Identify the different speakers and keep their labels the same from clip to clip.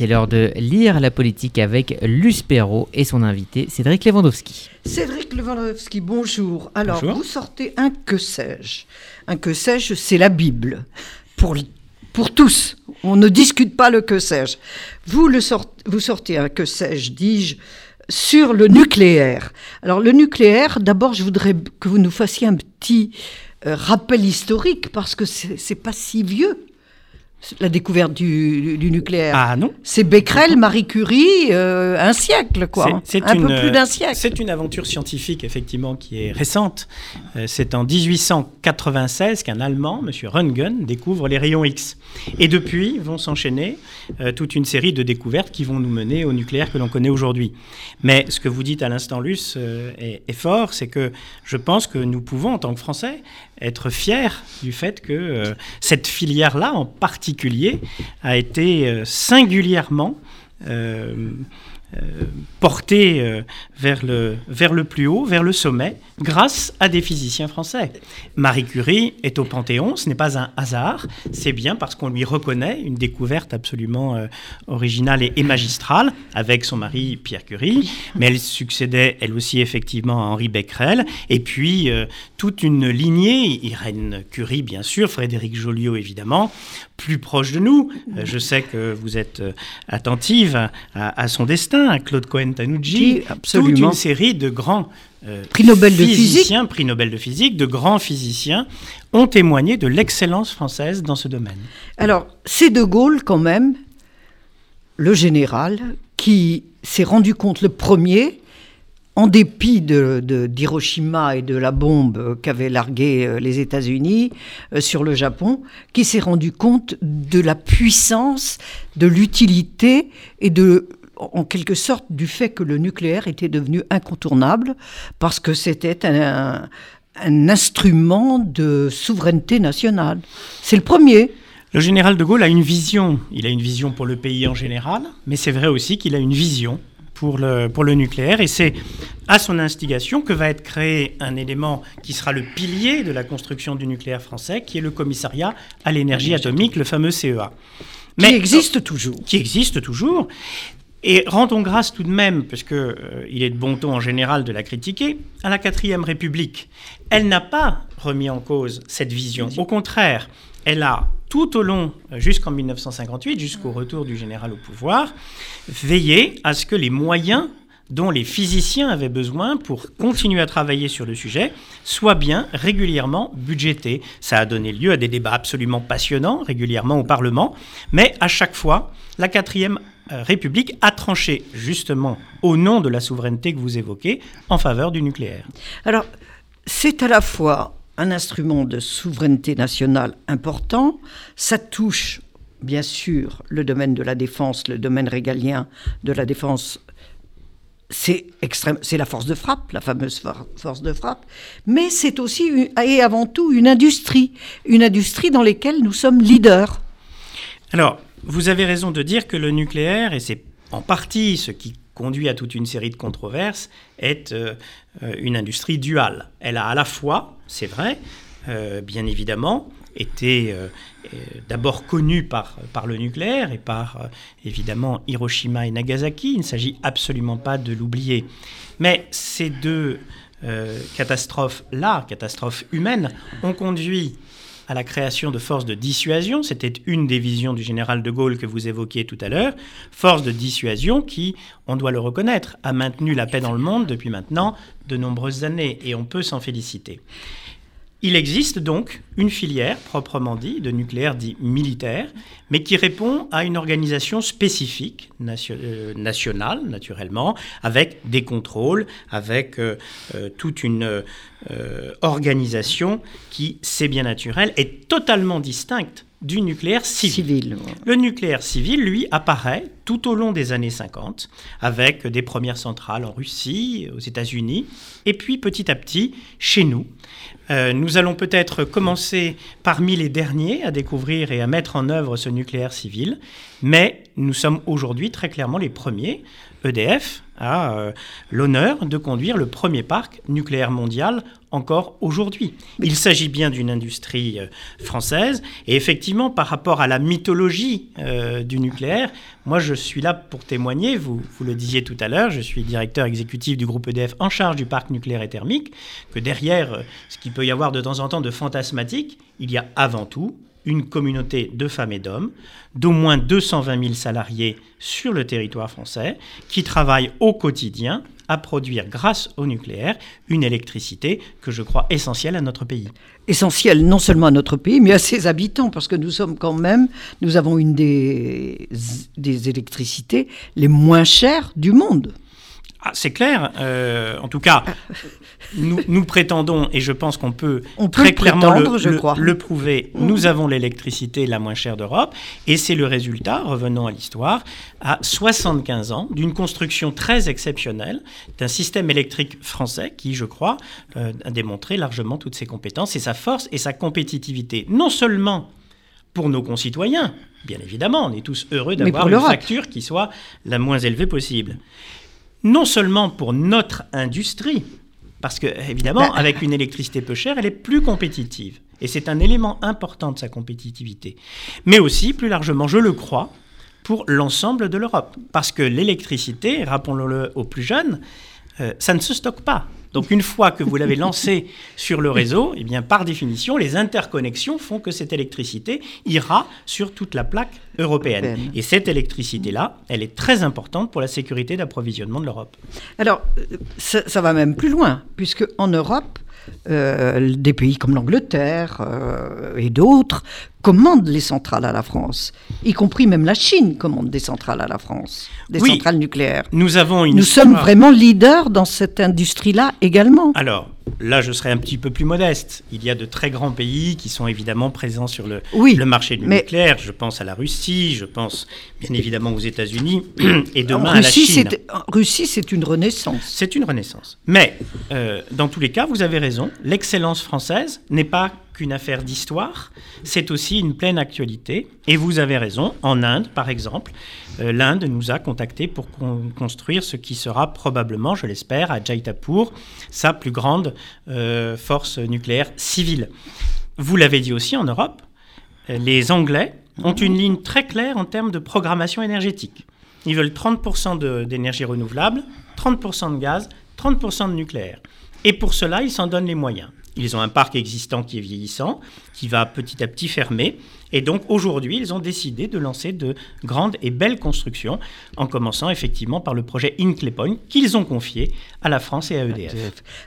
Speaker 1: C'est l'heure de lire la politique avec Luce Perrault et son invité Cédric Lewandowski.
Speaker 2: Cédric Lewandowski, bonjour. Alors, vous sortez un que sais-je. Un que sais-je, c'est la Bible. Pour, pour tous. On ne discute pas le que sais-je. Vous, le vous sortez un que sais-je, dis-je, sur le nucléaire. Alors, le nucléaire, d'abord, je voudrais que vous nous fassiez un petit euh, rappel historique parce que c'est pas si vieux la découverte du, nucléaire.
Speaker 3: Ah non.
Speaker 2: C'est Becquerel, Marie Curie, euh, un siècle, quoi. C'est, un peu plus d'un siècle.
Speaker 3: C'est une aventure scientifique, effectivement, qui est récente. Euh, c'est en 1896 qu'un Allemand, M. Röntgen, découvre les rayons X. Et depuis vont s'enchaîner euh, toute une série de découvertes qui vont nous mener au nucléaire que l'on connaît aujourd'hui. Mais ce que vous dites à l'instant, Luce, est, est, fort, c'est que je pense que nous pouvons, en tant que Français, être fiers du fait que cette filière-là, en particulier, a été euh, singulièrement euh, euh, porté euh, vers, le, vers le plus haut, vers le sommet, grâce à des physiciens français. Marie Curie est au Panthéon, ce n'est pas un hasard, c'est bien parce qu'on lui reconnaît une découverte absolument euh, originale et, magistrale avec son mari Pierre Curie, mais elle succédait elle aussi effectivement à Henri Becquerel, et puis toute une lignée, Irène Curie bien sûr, Frédéric Joliot évidemment, plus proche de nous. je sais que vous êtes attentive à son destin Claude Cohen-Tanucci, toute une série de grands
Speaker 2: euh, prix Nobel de physique.
Speaker 3: prix Nobel de physique, de grands physiciens ont témoigné de l'excellence française dans ce domaine.
Speaker 2: Alors, c'est De Gaulle quand même, le général, qui s'est rendu compte le premier en dépit d'Hiroshima de, et de la bombe qu'avaient larguée euh, les États-Unis euh, sur le Japon, qui s'est rendu compte de la puissance, de l'utilité et de en quelque sorte du fait que le nucléaire était devenu incontournable parce que c'était un, instrument de souveraineté nationale. C'est le premier.
Speaker 3: Le général de Gaulle a une vision. Il a une vision pour le pays en général, mais c'est vrai aussi qu'il a une vision pour le, pour le nucléaire. Et c'est à son instigation que va être créé un élément qui sera le pilier de la construction du nucléaire français, qui est le commissariat à l'énergie atomique, le fameux CEA.
Speaker 2: Mais, qui existe toujours.
Speaker 3: Qui existe toujours. Et rendons grâce tout de même, parce qu'il euh, est de bon ton en général de la critiquer, à la quatrième République. Elle n'a pas remis en cause cette vision. Au contraire, elle a tout au long, euh, jusqu'en 1958, jusqu'au retour du général au pouvoir, veillé à ce que les moyens dont les physiciens avaient besoin pour continuer à travailler sur le sujet soient bien régulièrement budgétés. Ça a donné lieu à des débats absolument passionnants régulièrement au Parlement, mais à chaque fois, la quatrième République a tranché justement au nom de la souveraineté que vous évoquez en faveur du nucléaire.
Speaker 2: Alors, c'est à la fois un instrument de souveraineté nationale important, ça touche bien sûr le domaine de la défense, le domaine régalien de la défense c'est extrême, c'est la force de frappe, la fameuse force de frappe, mais c'est aussi et avant tout une industrie, une industrie dans laquelle nous sommes leaders.
Speaker 3: Alors, vous avez raison de dire que le nucléaire, et c'est en partie ce qui conduit à toute une série de controverses, est euh, euh, une industrie duale. Elle a à la fois, c'est vrai, euh, bien évidemment, été d'abord connue par, par le nucléaire et par évidemment Hiroshima et Nagasaki. Il ne s'agit absolument pas de l'oublier. Mais ces deux catastrophes-là, catastrophes humaines, ont conduit à la création de forces de dissuasion. C'était une des visions du général de Gaulle que vous évoquiez tout à l'heure. Force de dissuasion qui, on doit le reconnaître, a maintenu la paix dans le monde depuis maintenant de nombreuses années et on peut s'en féliciter. Il existe donc une filière, proprement dit, de nucléaire dit militaire, mais qui répond à une organisation spécifique, euh, nationale naturellement, avec des contrôles, avec euh, euh, toute une organisation qui, c'est bien naturel, est totalement distincte du nucléaire civil. Le nucléaire civil, lui, apparaît tout au long des années 50, avec des premières centrales en Russie, aux États-Unis, et puis petit à petit chez nous. Euh, nous allons peut-être commencer parmi les derniers à découvrir et à mettre en œuvre ce nucléaire civil, mais nous sommes aujourd'hui très clairement les premiers. EDF a euh, l'honneur de conduire le premier parc nucléaire mondial encore aujourd'hui. Il s'agit bien d'une industrie euh, française et effectivement par rapport à la mythologie euh, du nucléaire, moi je suis là pour témoigner, vous, vous le disiez tout à l'heure, je suis directeur exécutif du groupe EDF en charge du parc nucléaire et thermique, que derrière ce qu'il peut y avoir de temps en temps de fantasmatique, il y a avant tout une communauté de femmes et d'hommes, d'au moins 220 000 salariés sur le territoire français, qui travaillent au quotidien à produire, grâce au nucléaire, une électricité que je crois essentielle à notre pays.
Speaker 2: Essentielle non seulement à notre pays, mais à ses habitants, parce que nous sommes quand même, nous avons une des, des électricités les moins chères du monde.
Speaker 3: Ah, c'est clair. Euh, en tout cas, nous, prétendons, et je pense qu'on peut, très clairement le, prouver, mmh. nous avons l'électricité la moins chère d'Europe, et c'est le résultat, revenons à l'histoire, à 75 ans d'une construction très exceptionnelle d'un système électrique français qui, je crois, euh, a démontré largement toutes ses compétences et sa force et sa compétitivité. Non seulement pour nos concitoyens, bien évidemment, on est tous heureux d'avoir une facture qui soit la moins élevée possible non seulement pour notre industrie, parce que évidemment, bah, avec une électricité peu chère, elle est plus compétitive. Et c'est un élément important de sa compétitivité. Mais aussi, plus largement, je le crois, pour l'ensemble de l'Europe. Parce que l'électricité, rappelons-le aux plus jeunes, euh, ça ne se stocke pas. Donc une fois que vous l'avez lancé sur le réseau, eh bien par définition, les interconnexions font que cette électricité ira sur toute la plaque européenne. Et cette électricité-là, elle est très importante pour la sécurité d'approvisionnement de l'Europe.
Speaker 2: Alors, euh, ça, va même plus loin, puisque en Europe, euh, des pays comme l'Angleterre euh, et d'autres commandent les centrales à la France, y compris même la Chine commande des centrales à la France, des centrales nucléaires.
Speaker 3: Nous avons
Speaker 2: Nous sommes vraiment leaders dans cette industrie-là également.
Speaker 3: Alors, là, je serais un petit peu plus modeste. Il y a de très grands pays qui sont évidemment présents sur le, le marché du nucléaire. Je pense à la Russie, je pense bien évidemment aux États-Unis et demain à la Chine.
Speaker 2: Russie, c'est une renaissance.
Speaker 3: C'est une renaissance. Mais euh, dans tous les cas, vous avez raison. L'excellence française n'est pas qu'une affaire d'histoire, c'est aussi une pleine actualité. Et vous avez raison, en Inde, par exemple, euh, l'Inde nous a contactés pour construire ce qui sera probablement, je l'espère, à Jaitapur, sa plus grande euh, force nucléaire civile. Vous l'avez dit aussi en Europe, euh, les Anglais ont une ligne très claire en termes de programmation énergétique. Ils veulent 30% d'énergie renouvelable, 30% de gaz, 30% de nucléaire. Et pour cela, ils s'en donnent les moyens. Ils ont un parc existant qui est vieillissant, qui va petit à petit fermer. Et donc aujourd'hui, ils ont décidé de lancer de grandes et belles constructions, en commençant effectivement par le projet Inclay Point qu'ils ont confié à la France et à EDF.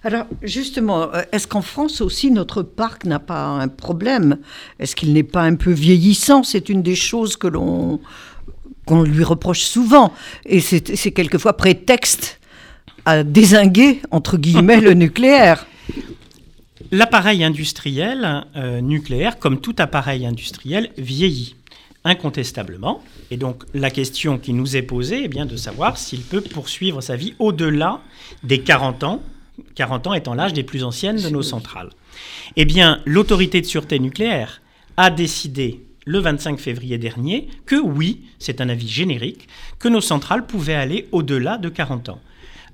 Speaker 2: Alors justement, euh, est-ce qu'en France aussi notre parc n'a pas un problème? Est-ce qu'il n'est pas un peu vieillissant? C'est une des choses que l'on qu'on lui reproche souvent, et c'est quelquefois prétexte à désinguer entre guillemets le nucléaire.
Speaker 3: L'appareil industriel euh, nucléaire, comme tout appareil industriel, vieillit incontestablement. Et donc la question qui nous est posée est bien de savoir s'il peut poursuivre sa vie au-delà des 40 ans, 40 ans étant l'âge des plus anciennes de nos centrales. Eh bien, l'autorité de sûreté nucléaire a décidé le 25 février dernier que oui, c'est un avis générique, que nos centrales pouvaient aller au-delà de 40 ans.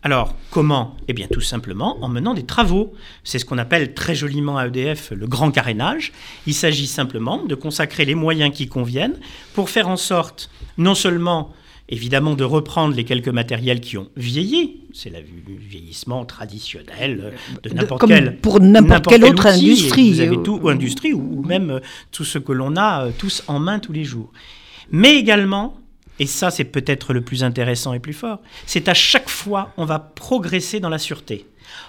Speaker 3: Alors, comment? Eh bien, tout simplement en menant des travaux. C'est ce qu'on appelle très joliment à EDF le grand carénage. Il s'agit simplement de consacrer les moyens qui conviennent pour faire en sorte, non seulement évidemment de reprendre les quelques matériels qui ont vieilli, c'est le vieillissement traditionnel de n'importe quelle
Speaker 2: pour n'importe quelle autre industrie,
Speaker 3: vous avez tout ou industrie ou, même euh, tout ce que l'on a euh, tous en main tous les jours, mais également et ça c'est peut-être le plus intéressant et plus fort, c'est à chaque fois on va progresser dans la sûreté.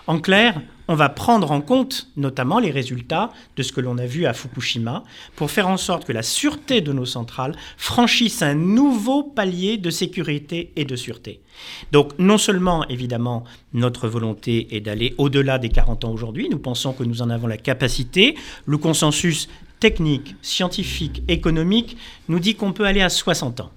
Speaker 3: En clair, on va prendre en compte notamment les résultats de ce que l'on a vu à Fukushima pour faire en sorte que la sûreté de nos centrales franchisse un nouveau palier de sécurité et de sûreté. Donc non seulement évidemment notre volonté est d'aller au-delà des 40 ans aujourd'hui, nous pensons que nous en avons la capacité, le consensus technique, scientifique, économique nous dit qu'on peut aller à 60 ans.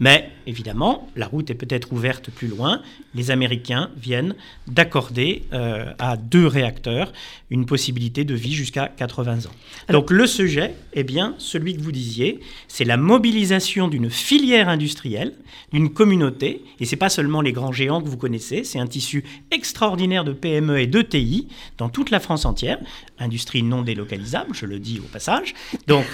Speaker 3: Mais évidemment, la route est peut-être ouverte plus loin. Les Américains viennent d'accorder euh, à deux réacteurs une possibilité de vie jusqu'à 80 ans. Donc le sujet est bien celui que vous disiez, c'est la mobilisation d'une filière industrielle, d'une communauté, et c'est pas seulement les grands géants que vous connaissez, c'est un tissu extraordinaire de PME et d'ETI dans toute la France entière, industrie non délocalisable, je le dis au passage. Donc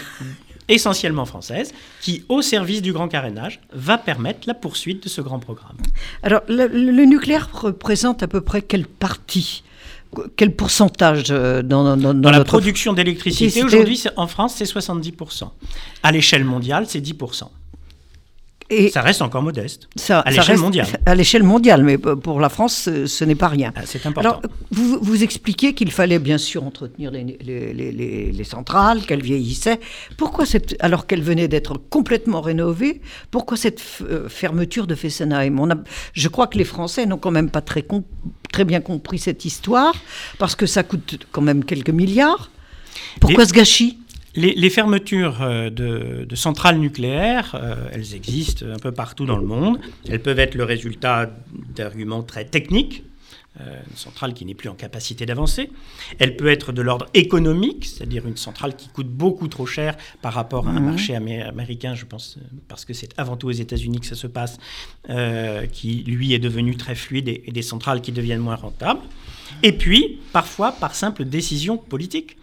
Speaker 3: essentiellement française, qui, au service du grand carénage, va permettre la poursuite de ce grand programme.
Speaker 2: Alors, le, nucléaire représente à peu près quelle partie quel pourcentage euh, dans, dans,
Speaker 3: dans, la production d'électricité Aujourd'hui, en France, c'est 70%. À l'échelle mondiale, c'est 10%. Et ça reste encore modeste ça, à l'échelle mondiale.
Speaker 2: À l'échelle mondiale, mais pour la France, ce, n'est pas rien.
Speaker 3: Ah, c'est important. Alors,
Speaker 2: vous, vous expliquez qu'il fallait bien sûr entretenir les, les, les, centrales, qu'elles vieillissaient. Pourquoi cette, alors qu'elles venaient d'être complètement rénovées, pourquoi cette euh, fermeture de Fessenheim? On a, Je crois que les Français n'ont quand même pas très, très bien compris cette histoire, parce que ça coûte quand même quelques milliards. Pourquoi ce gâchis?
Speaker 3: Les, fermetures euh, de, centrales nucléaires, euh, elles existent un peu partout dans le monde. Elles peuvent être le résultat d'arguments très techniques, euh, une centrale qui n'est plus en capacité d'avancer. Elle peut être de l'ordre économique, c'est-à-dire une centrale qui coûte beaucoup trop cher par rapport à un mmh. marché américain, je pense, parce que c'est avant tout aux États-Unis que ça se passe, qui lui est devenu très fluide et des centrales qui deviennent moins rentables. Et puis, parfois, par simple décision politique.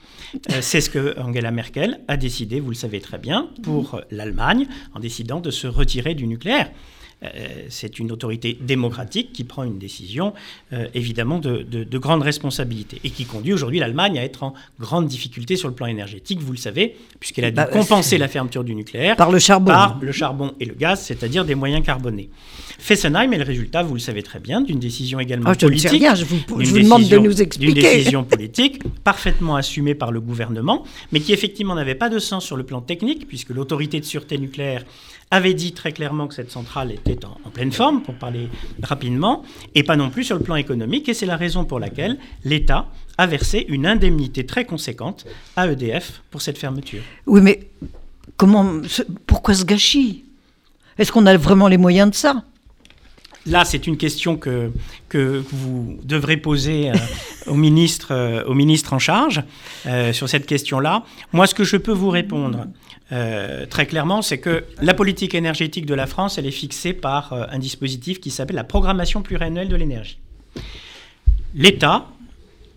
Speaker 3: Euh, c'est ce que Angela Merkel a décidé, vous le savez très bien, pour l'Allemagne, en décidant de se retirer du nucléaire. Euh, c'est une autorité démocratique qui prend une décision euh, évidemment de, grande responsabilité et qui conduit aujourd'hui l'Allemagne à être en grande difficulté sur le plan énergétique, vous le savez, puisqu'elle a dû bah, compenser la fermeture du nucléaire
Speaker 2: par le charbon,
Speaker 3: par le charbon et le gaz, c'est-à-dire des moyens carbonés. Fessenheim est le résultat, vous le savez très bien, d'une décision également
Speaker 2: ah,
Speaker 3: politique.
Speaker 2: Je, rien, je vous, demande de nous expliquer.
Speaker 3: D'une décision politique parfaitement assumée par le gouvernement, mais qui effectivement n'avait pas de sens sur le plan technique, puisque l'autorité de sûreté nucléaire avait dit très clairement que cette centrale était en, pleine forme, pour parler rapidement, et pas non plus sur le plan économique. Et c'est la raison pour laquelle l'État a versé une indemnité très conséquente à EDF pour cette fermeture.
Speaker 2: Oui, mais comment, pourquoi ce gâchis? Est-ce qu'on a vraiment les moyens de ça?
Speaker 3: Là, c'est une question que, que vous devrez poser euh, au, ministre, euh, au ministre en charge euh, sur cette question-là. Moi, ce que je peux vous répondre très clairement, c'est que la politique énergétique de la France, elle est fixée par un dispositif qui s'appelle la programmation pluriannuelle de l'énergie. L'État,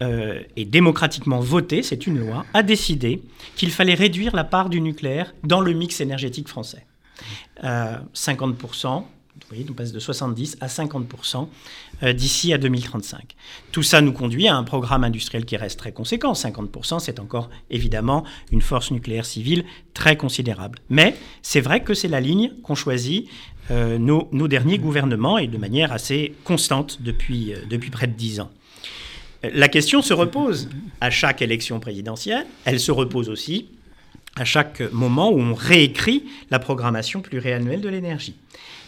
Speaker 3: et démocratiquement voté, c'est une loi, a décidé qu'il fallait réduire la part du nucléaire dans le mix énergétique français. 50%, vous voyez, on passe de 70 à 50% euh, d'ici à 2035. Tout ça nous conduit à un programme industriel qui reste très conséquent. 50%, c'est encore évidemment une force nucléaire civile très considérable. Mais c'est vrai que c'est la ligne qu'ont choisie euh, nos, derniers gouvernements et de manière assez constante depuis, euh, depuis près de 10 ans. La question se repose à chaque élection présidentielle. Elle se repose aussi à chaque moment où on réécrit la programmation pluriannuelle de l'énergie.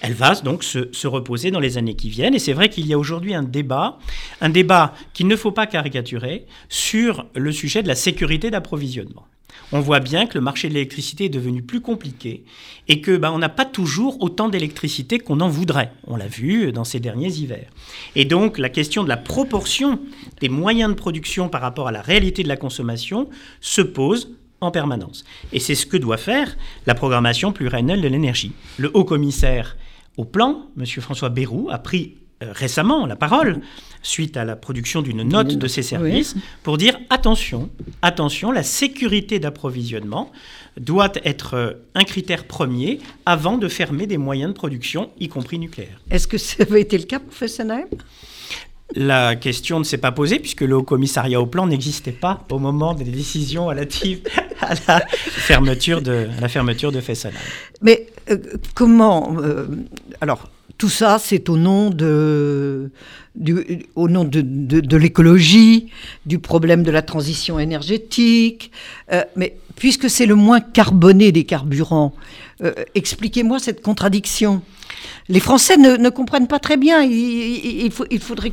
Speaker 3: Elle va donc se, reposer dans les années qui viennent. Et c'est vrai qu'il y a aujourd'hui un débat, un débat qu'il ne faut pas caricaturer, sur le sujet de la sécurité d'approvisionnement. On voit bien que le marché de l'électricité est devenu plus compliqué et que ben, on n'a pas toujours autant d'électricité qu'on en voudrait. On l'a vu dans ces derniers hivers. Et donc la question de la proportion des moyens de production par rapport à la réalité de la consommation se pose en permanence. Et c'est ce que doit faire la programmation pluriannuelle de l'énergie. Le haut commissaire au plan, M. François Bayrou, a pris euh, récemment la parole suite à la production d'une note de ses services pour dire attention, attention, la sécurité d'approvisionnement doit être euh, un critère premier avant de fermer des moyens de production, y compris nucléaires.
Speaker 2: Est-ce que ça avait été le cas pour Fessenheim
Speaker 3: la question ne s'est pas posée puisque le Haut Commissariat au Plan n'existait pas au moment des décisions relatives à la fermeture de, la fermeture de Fessenheim.
Speaker 2: Mais euh, comment euh, Alors, tout ça, c'est au nom de, au nom de, de, l'écologie, du problème de la transition énergétique. Euh, mais puisque c'est le moins carboné des carburants, expliquez-moi cette contradiction les Français ne, comprennent pas très bien. Il, faudrait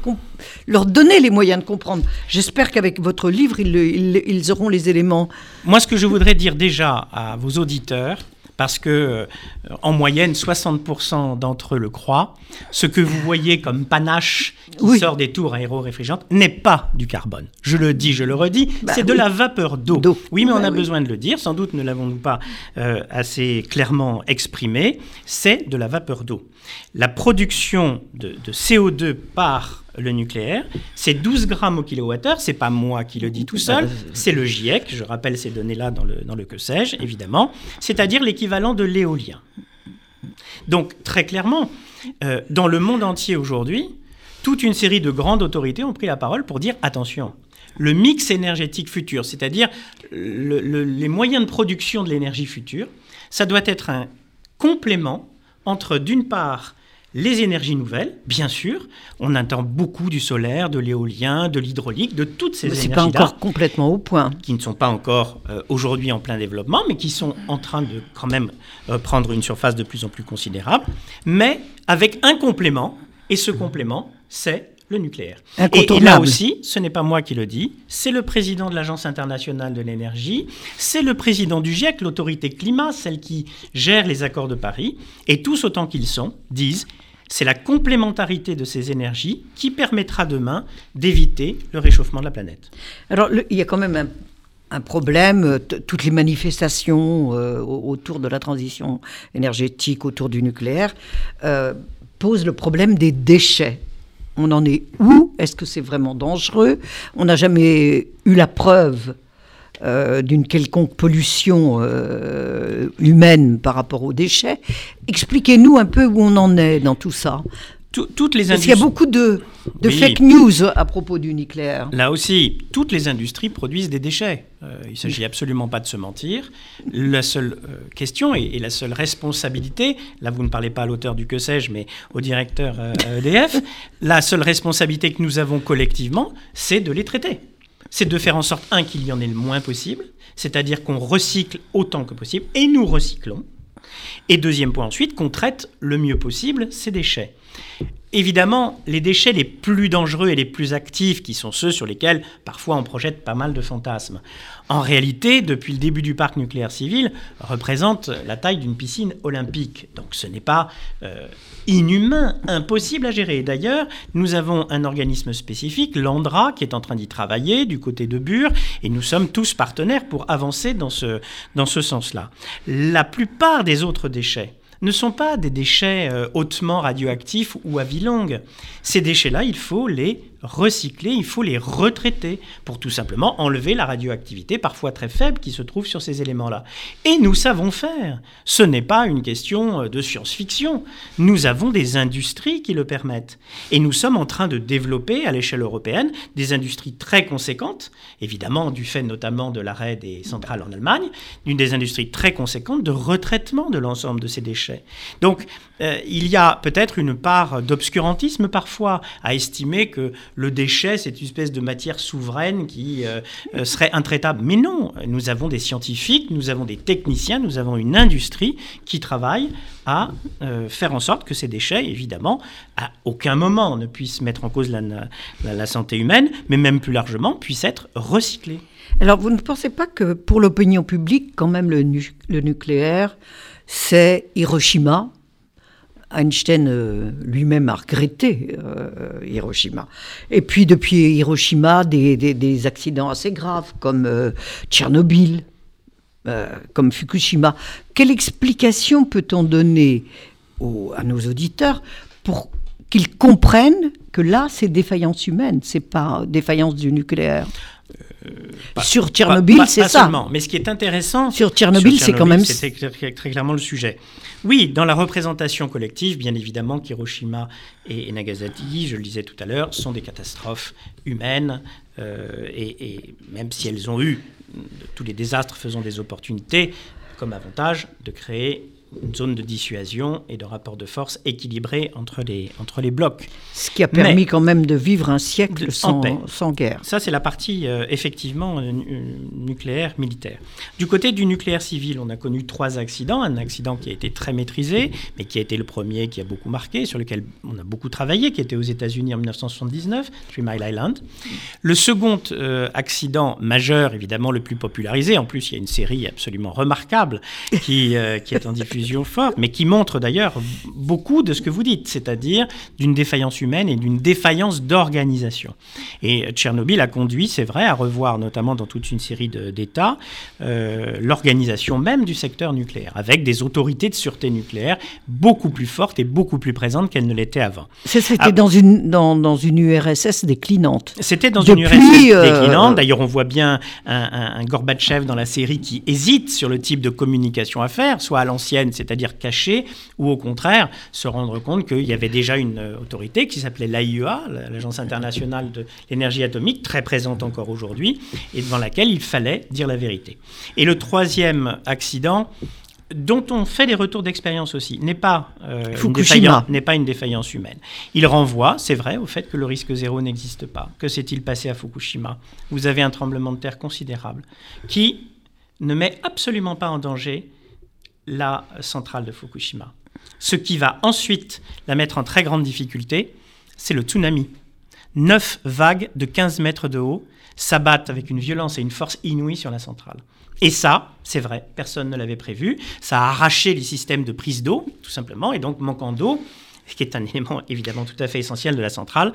Speaker 2: leur donner les moyens de comprendre. J'espère qu'avec votre livre, ils, auront les éléments.
Speaker 3: Moi, ce que je voudrais dire déjà à vos auditeurs, parce que euh, en moyenne 60% d'entre eux le croient. Ce que vous voyez comme panache qui sort des tours aéro-réfrigérantes n'est pas du carbone. Je le dis, je le redis, bah c'est de la vapeur d'eau. Oui, mais on bah a besoin de le dire, sans doute ne l'avons-nous pas euh, assez clairement exprimé, c'est de la vapeur d'eau. La production de, de CO2 par le nucléaire, c'est 12 grammes au kilowattheure, c'est pas moi qui le dis tout seul, c'est le GIEC, je rappelle ces données-là dans le, dans le que sais-je, évidemment, c'est-à-dire l'équivalent de l'éolien. Donc, très clairement, euh, dans le monde entier aujourd'hui, toute une série de grandes autorités ont pris la parole pour dire attention, le mix énergétique futur, c'est-à-dire les moyens de production de l'énergie future, ça doit être un complément entre, d'une part, les énergies nouvelles, bien sûr. On entend beaucoup du solaire, de l'éolien, de l'hydraulique, de toutes ces énergies-là.
Speaker 2: pas encore complètement au point.
Speaker 3: Qui ne sont pas encore euh, aujourd'hui en plein développement, mais qui sont en train de quand même euh, prendre une surface de plus en plus considérable, mais avec un complément, et ce complément, c'est le nucléaire. Et, et, là aussi, ce n'est pas moi qui le dis, c'est le président de l'Agence internationale de l'énergie, c'est le président du GIEC, l'autorité climat, celle qui gère les accords de Paris, et tous autant qu'ils sont, disent c'est la complémentarité de ces énergies qui permettra demain d'éviter le réchauffement de la planète.
Speaker 2: Alors, il y a quand même un, problème. Euh, toutes les manifestations euh, autour de la transition énergétique, autour du nucléaire, euh, posent le problème des déchets. On en est où? Est-ce que c'est vraiment dangereux? On n'a jamais eu la preuve euh, d'une quelconque pollution euh, humaine par rapport aux déchets. Expliquez-nous un peu où on en est dans tout ça. toutes les Parce qu'il y a beaucoup de, fake news à propos du nucléaire.
Speaker 3: Là aussi, toutes les industries produisent des déchets. Euh, il ne s'agit absolument pas de se mentir. La seule question et, la seule responsabilité, là vous ne parlez pas à l'auteur du que sais-je, mais au directeur EDF, la seule responsabilité que nous avons collectivement, c'est de les traiter c'est de faire en sorte, un, qu'il y en ait le moins possible, c'est-à-dire qu'on recycle autant que possible, et nous recyclons. Et deuxième point ensuite, qu'on traite le mieux possible ces déchets. Évidemment, les déchets les plus dangereux et les plus actifs, qui sont ceux sur lesquels parfois on projette pas mal de fantasmes, en réalité, depuis le début du parc nucléaire civil, représentent la taille d'une piscine olympique. Donc ce n'est pas euh, inhumain, impossible à gérer. D'ailleurs, nous avons un organisme spécifique, l'ANDRA, qui est en train d'y travailler du côté de Bure, et nous sommes tous partenaires pour avancer dans ce, dans ce sens-là. La plupart des autres déchets, ne sont pas des déchets euh, hautement radioactifs ou à vie longue. Ces déchets-là, il faut les recycler, il faut les retraiter pour tout simplement enlever la radioactivité parfois très faible qui se trouve sur ces éléments-là. Et nous savons faire. Ce n'est pas une question euh, de science-fiction. Nous avons des industries qui le permettent. Et nous sommes en train de développer à l'échelle européenne des industries très conséquentes, évidemment du fait notamment de l'arrêt des centrales en Allemagne, d'une des industries très conséquentes de retraitement de l'ensemble de ces déchets. Donc euh, il y a peut-être une part d'obscurantisme parfois à estimer que le déchet, c'est une espèce de matière souveraine qui euh, euh, serait intraitable. Mais non, nous avons des scientifiques, nous avons des techniciens, nous avons une industrie qui travaille à faire en sorte que ces déchets, évidemment, à aucun moment ne puissent mettre en cause la, santé humaine, mais même plus largement, puissent être recyclés.
Speaker 2: Alors, vous ne pensez pas que pour l'opinion publique, quand même, le nucléaire, c'est Hiroshima Einstein euh, lui-même a regretté euh, Hiroshima. Et puis depuis Hiroshima, des, accidents assez graves comme euh, Tchernobyl, comme Fukushima. Quelle explication peut-on donner à nos auditeurs pour qu'ils comprennent que là, c'est défaillance humaine, c'est pas défaillance du nucléaire? Sur Tchernobyl, c'est ça.
Speaker 3: Seulement. Mais ce qui est intéressant
Speaker 2: sur Tchernobyl, c'est quand même
Speaker 3: c'est très clairement le sujet. Oui, dans la représentation collective, bien évidemment, Hiroshima et, Nagasaki, je le disais tout à l'heure, sont des catastrophes humaines euh, et, même si elles ont eu tous les désastres faisant des opportunités comme avantage de créer une zone de dissuasion et de rapport de force équilibré entre les, entre les blocs.
Speaker 2: Ce qui a permis quand même de vivre un siècle sans, sans, guerre.
Speaker 3: Ça, c'est la partie euh, effectivement euh, nucléaire militaire. Du côté du nucléaire civil, on a connu trois accidents. Un accident qui a été très maîtrisé, mais qui a été le premier qui a beaucoup marqué, sur lequel on a beaucoup travaillé, qui était aux États-Unis en 1979, Three Mile Island. Le second euh, accident majeur, évidemment le plus popularisé, en plus il y a une série absolument remarquable qui, qui est en diffusion mais qui montre d'ailleurs beaucoup de ce que vous dites, c'est-à-dire d'une défaillance humaine et d'une défaillance d'organisation. Et Tchernobyl a conduit, c'est vrai, à revoir, notamment dans toute une série d'États, euh, l'organisation même du secteur nucléaire, avec des autorités de sûreté nucléaire beaucoup plus fortes et beaucoup plus présentes qu'elles ne l'étaient avant.
Speaker 2: C'était ah. dans, une, dans, dans, une URSS déclinante.
Speaker 3: C'était dans une URSS euh, déclinante. D'ailleurs, on voit bien un, un, un Gorbatchev dans la série qui hésite sur le type de communication à faire, soit à l'ancienne, c'est-à-dire cacher, ou au contraire se rendre compte qu'il y avait déjà une euh, autorité qui s'appelait l'AIEA, l'Agence internationale de l'énergie atomique, très présente encore aujourd'hui, et devant laquelle il fallait dire la vérité. Et le troisième accident, dont on fait des retours d'expérience aussi, n'est pas, euh, n'est pas une défaillance humaine. Il renvoie, c'est vrai, au fait que le risque zéro n'existe pas. Que s'est-il passé à Fukushima? Vous avez un tremblement de terre considérable qui ne met absolument pas en danger la centrale de Fukushima. Ce qui va ensuite la mettre en très grande difficulté, c'est le tsunami. Neuf vagues de 15 mètres de haut s'abattent avec une violence et une force inouïes sur la centrale. Et ça, c'est vrai, personne ne l'avait prévu. Ça a arraché les systèmes de prise d'eau, tout simplement, et donc manquant d'eau, ce qui est un élément évidemment tout à fait essentiel de la centrale,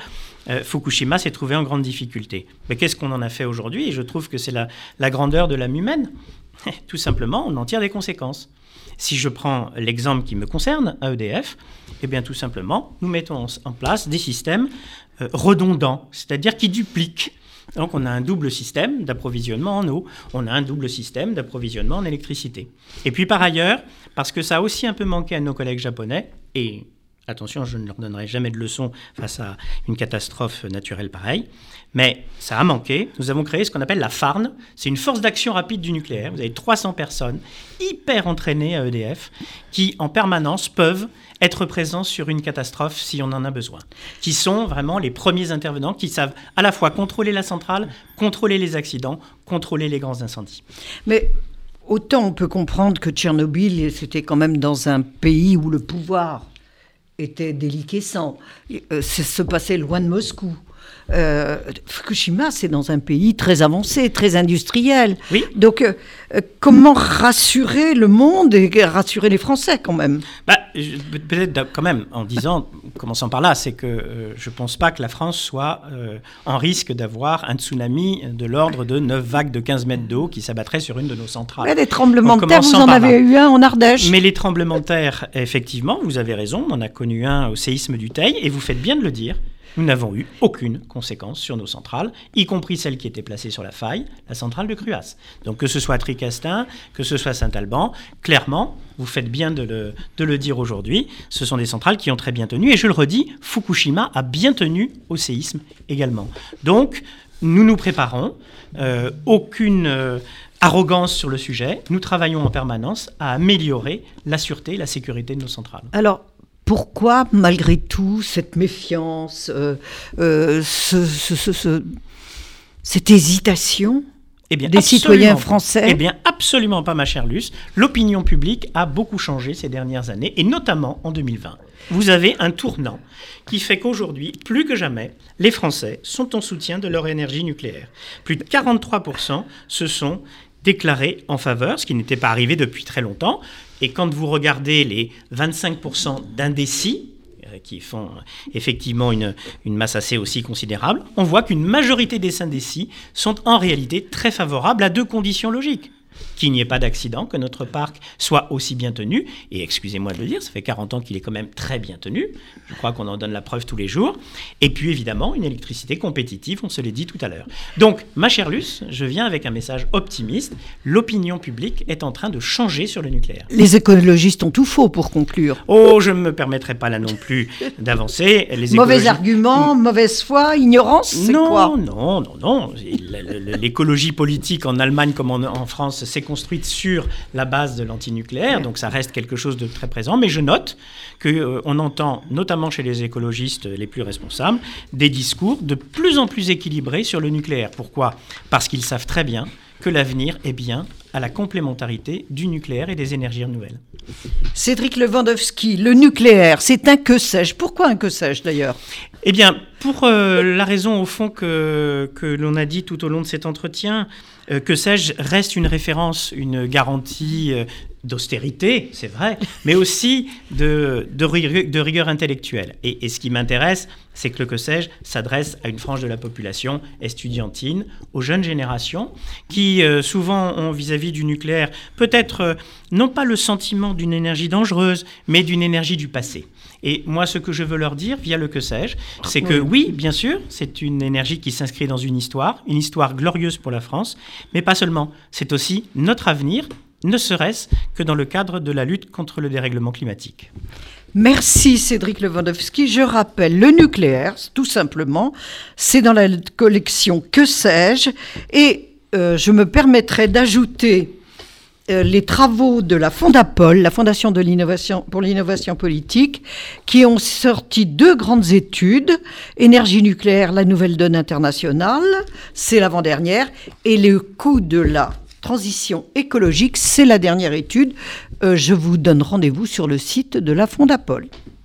Speaker 3: euh, Fukushima s'est trouvé en grande difficulté. Mais qu'est-ce qu'on en a fait aujourd'hui? Et je trouve que c'est la grandeur de l'âme humaine. tout simplement, on en tire des conséquences. Si je prends l'exemple qui me concerne, à EDF, eh bien tout simplement, nous mettons en place des systèmes euh, redondants, c'est-à-dire qui dupliquent. Donc on a un double système d'approvisionnement en eau, on a un double système d'approvisionnement en électricité. Et puis par ailleurs, parce que ça a aussi un peu manqué à nos collègues japonais, et attention, je ne leur donnerai jamais de leçon face à une catastrophe naturelle pareille, mais ça a manqué. Nous avons créé ce qu'on appelle la FARN. C'est une force d'action rapide du nucléaire. Vous avez 300 personnes hyper entraînées à EDF qui, en permanence, peuvent être présents sur une catastrophe si on en a besoin. Qui sont vraiment les premiers intervenants qui savent à la fois contrôler la centrale, contrôler les accidents, contrôler les grands incendies.
Speaker 2: Mais autant on peut comprendre que Tchernobyl, c'était quand même dans un pays où le pouvoir était déliquescent. Euh, se passait loin de Moscou. Euh, Fukushima, c'est dans un pays très avancé, très industriel.
Speaker 3: Oui.
Speaker 2: Donc, euh, euh, comment rassurer le monde et rassurer les Français quand même?
Speaker 3: Bah, Peut-être quand même en disant, commençant par là, c'est que je ne pense pas que la France soit en risque d'avoir un tsunami de l'ordre de 9 vagues de 15 mètres d'eau qui s'abattraient sur une de nos centrales.
Speaker 2: Mais les tremblements de terre, vous en avez eu un en Ardèche.
Speaker 3: Mais les tremblements de terre, effectivement, vous avez raison, on en a connu un au séisme du Teil, et vous faites bien de le dire nous n'avons eu aucune conséquence sur nos centrales, y compris celle qui était placée sur la faille, la centrale de Cruas. Donc que ce soit Tricastin, que ce soit Saint-Alban, clairement, vous faites bien de le, de le dire aujourd'hui, ce sont des centrales qui ont très bien tenu. Et je le redis, Fukushima a bien tenu au séisme également. Donc, nous nous préparons, euh, aucune... Euh, arrogance sur le sujet. Nous travaillons en permanence à améliorer la sûreté et la sécurité de nos centrales.
Speaker 2: Alors, pourquoi, malgré tout, cette méfiance, euh, euh, cette hésitation eh bien, des citoyens français
Speaker 3: Eh bien, absolument pas, ma chère Luce. L'opinion publique a beaucoup changé ces dernières années, et notamment en 2020. Vous avez un tournant qui fait qu'aujourd'hui, plus que jamais, les Français sont en soutien de leur énergie nucléaire. Plus de 43% se sont déclarés en faveur, ce qui n'était pas arrivé depuis très longtemps. Et quand vous regardez les 25% d'indécis, euh, qui font effectivement une, une, masse assez aussi considérable, on voit qu'une majorité des indécis sont en réalité très favorables à deux conditions logiques qu'il n'y ait pas d'accident, que notre parc soit aussi bien tenu. Et excusez-moi de le dire, ça fait 40 ans qu'il est quand même très bien tenu. Je crois qu'on en donne la preuve tous les jours. Et puis évidemment, une électricité compétitive, on se l'est dit tout à l'heure. Donc, ma chère Luce, je viens avec un message optimiste. L'opinion publique est en train de changer sur le nucléaire.
Speaker 2: Les écologistes ont tout faux pour conclure.
Speaker 3: Oh, je ne me permettrai pas là non plus d'avancer.
Speaker 2: Les Mauvais arguments, mauvaise foi, ignorance, c'est
Speaker 3: non,
Speaker 2: quoi?
Speaker 3: Non, non, non. L'écologie politique en Allemagne comme en France France s'est construite sur la base de l'antinucléaire, donc ça reste quelque chose de très présent. Mais je note qu'on euh, on entend, notamment chez les écologistes les plus responsables, des discours de plus en plus équilibrés sur le nucléaire. Pourquoi? Parce qu'ils savent très bien que l'avenir est bien à la complémentarité du nucléaire et des énergies renouvelables.
Speaker 2: Cédric Lewandowski, le nucléaire, c'est un que sais-je? Pourquoi un que sais-je d'ailleurs?
Speaker 3: Eh bien, pour euh, la raison au fond que, que l'on a dit tout au long de cet entretien, que sais-je, reste une référence, une garantie euh, d'austérité, c'est vrai, mais aussi de, de, rigueur, intellectuelle. Et, ce qui m'intéresse, c'est que le que sais-je s'adresse à une frange de la population estudiantine, aux jeunes générations, qui euh, souvent ont vis-à-vis du nucléaire peut-être non pas le sentiment d'une énergie dangereuse, mais d'une énergie du passé. Et moi, ce que je veux leur dire via le que sais-je, c'est que oui, bien sûr, c'est une énergie qui s'inscrit dans une histoire, une histoire glorieuse pour la France, mais pas seulement. C'est aussi notre avenir, ne serait-ce que dans le cadre de la lutte contre le dérèglement climatique.
Speaker 2: Merci Cédric Lewandowski. Je rappelle, le nucléaire, tout simplement, c'est dans la collection Que sais-je Et euh, je me permettrai d'ajouter euh, les travaux de la Fondapol, la Fondation pour l'innovation politique, qui ont sorti deux grandes études énergie nucléaire, la nouvelle donne internationale, c'est l'avant-dernière, et le coût de la transition écologique, c'est la dernière étude. Euh, je vous donne rendez-vous sur le site de la Fondapol.